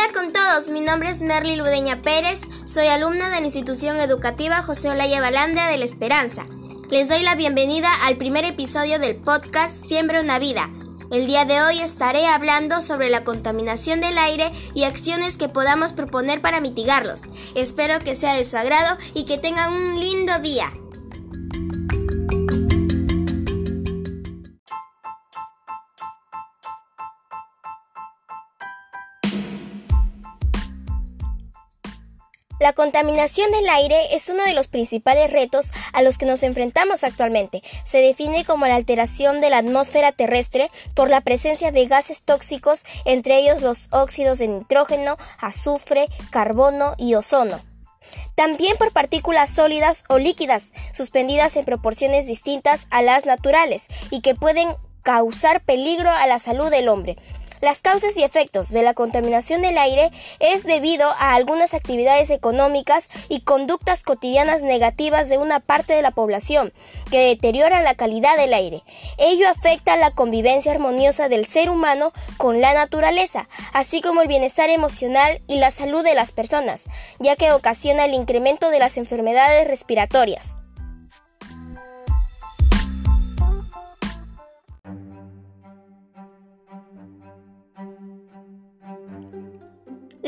Hola con todos, mi nombre es Merly Ludeña Pérez, soy alumna de la institución educativa José Olaya Balandra de La Esperanza. Les doy la bienvenida al primer episodio del podcast Siembra una vida. El día de hoy estaré hablando sobre la contaminación del aire y acciones que podamos proponer para mitigarlos. Espero que sea de su agrado y que tengan un lindo día. La contaminación del aire es uno de los principales retos a los que nos enfrentamos actualmente. Se define como la alteración de la atmósfera terrestre por la presencia de gases tóxicos, entre ellos los óxidos de nitrógeno, azufre, carbono y ozono. También por partículas sólidas o líquidas, suspendidas en proporciones distintas a las naturales y que pueden causar peligro a la salud del hombre. Las causas y efectos de la contaminación del aire es debido a algunas actividades económicas y conductas cotidianas negativas de una parte de la población que deterioran la calidad del aire. Ello afecta la convivencia armoniosa del ser humano con la naturaleza, así como el bienestar emocional y la salud de las personas, ya que ocasiona el incremento de las enfermedades respiratorias.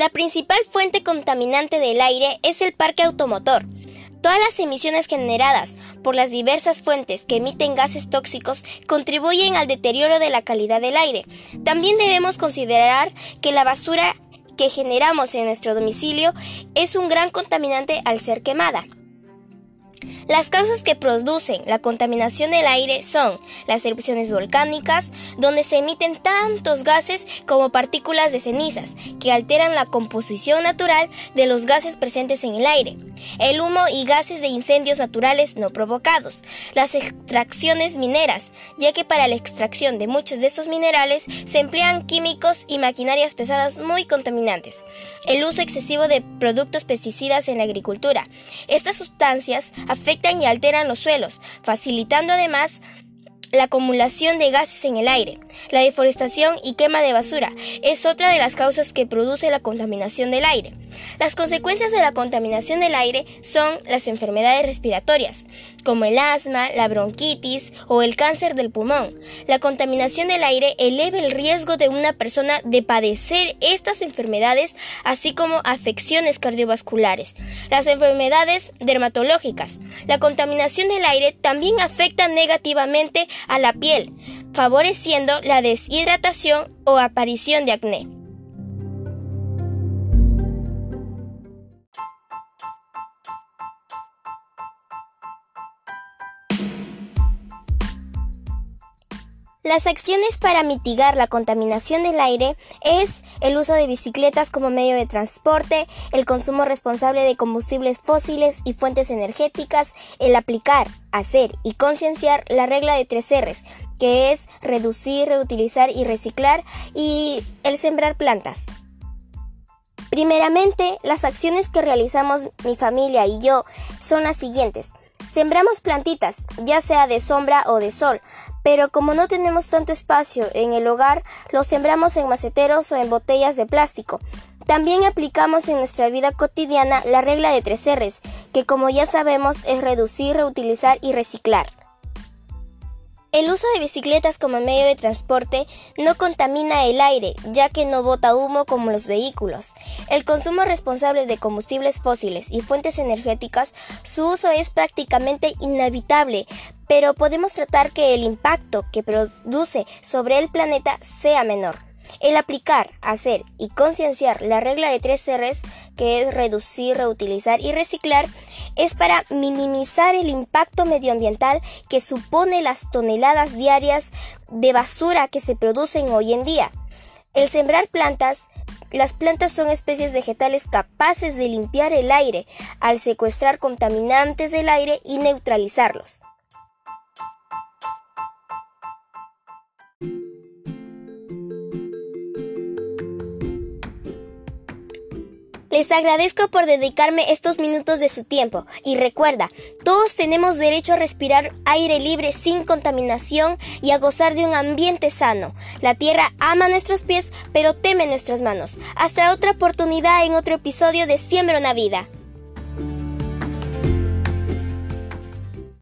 La principal fuente contaminante del aire es el parque automotor. Todas las emisiones generadas por las diversas fuentes que emiten gases tóxicos contribuyen al deterioro de la calidad del aire. También debemos considerar que la basura que generamos en nuestro domicilio es un gran contaminante al ser quemada. Las causas que producen la contaminación del aire son las erupciones volcánicas, donde se emiten tantos gases como partículas de cenizas, que alteran la composición natural de los gases presentes en el aire, el humo y gases de incendios naturales no provocados, las extracciones mineras, ya que para la extracción de muchos de estos minerales se emplean químicos y maquinarias pesadas muy contaminantes, el uso excesivo de productos pesticidas en la agricultura. Estas sustancias afectan y alteran los suelos, facilitando además la acumulación de gases en el aire, la deforestación y quema de basura es otra de las causas que produce la contaminación del aire. Las consecuencias de la contaminación del aire son las enfermedades respiratorias, como el asma, la bronquitis o el cáncer del pulmón. La contaminación del aire eleva el riesgo de una persona de padecer estas enfermedades, así como afecciones cardiovasculares. Las enfermedades dermatológicas. La contaminación del aire también afecta negativamente a la piel, favoreciendo la deshidratación o aparición de acné. Las acciones para mitigar la contaminación del aire es el uso de bicicletas como medio de transporte, el consumo responsable de combustibles fósiles y fuentes energéticas, el aplicar, hacer y concienciar la regla de tres R's, que es reducir, reutilizar y reciclar, y el sembrar plantas. Primeramente, las acciones que realizamos mi familia y yo son las siguientes. Sembramos plantitas, ya sea de sombra o de sol, pero como no tenemos tanto espacio en el hogar, los sembramos en maceteros o en botellas de plástico. También aplicamos en nuestra vida cotidiana la regla de tres R's, que como ya sabemos es reducir, reutilizar y reciclar. El uso de bicicletas como medio de transporte no contamina el aire, ya que no bota humo como los vehículos. El consumo responsable de combustibles fósiles y fuentes energéticas, su uso es prácticamente inevitable, pero podemos tratar que el impacto que produce sobre el planeta sea menor. El aplicar, hacer y concienciar la regla de tres R's, que es reducir, reutilizar y reciclar, es para minimizar el impacto medioambiental que supone las toneladas diarias de basura que se producen hoy en día. El sembrar plantas las plantas son especies vegetales capaces de limpiar el aire al secuestrar contaminantes del aire y neutralizarlos. Les agradezco por dedicarme estos minutos de su tiempo y recuerda, todos tenemos derecho a respirar aire libre sin contaminación y a gozar de un ambiente sano. La tierra ama nuestros pies, pero teme nuestras manos. Hasta otra oportunidad en otro episodio de Siembra una vida.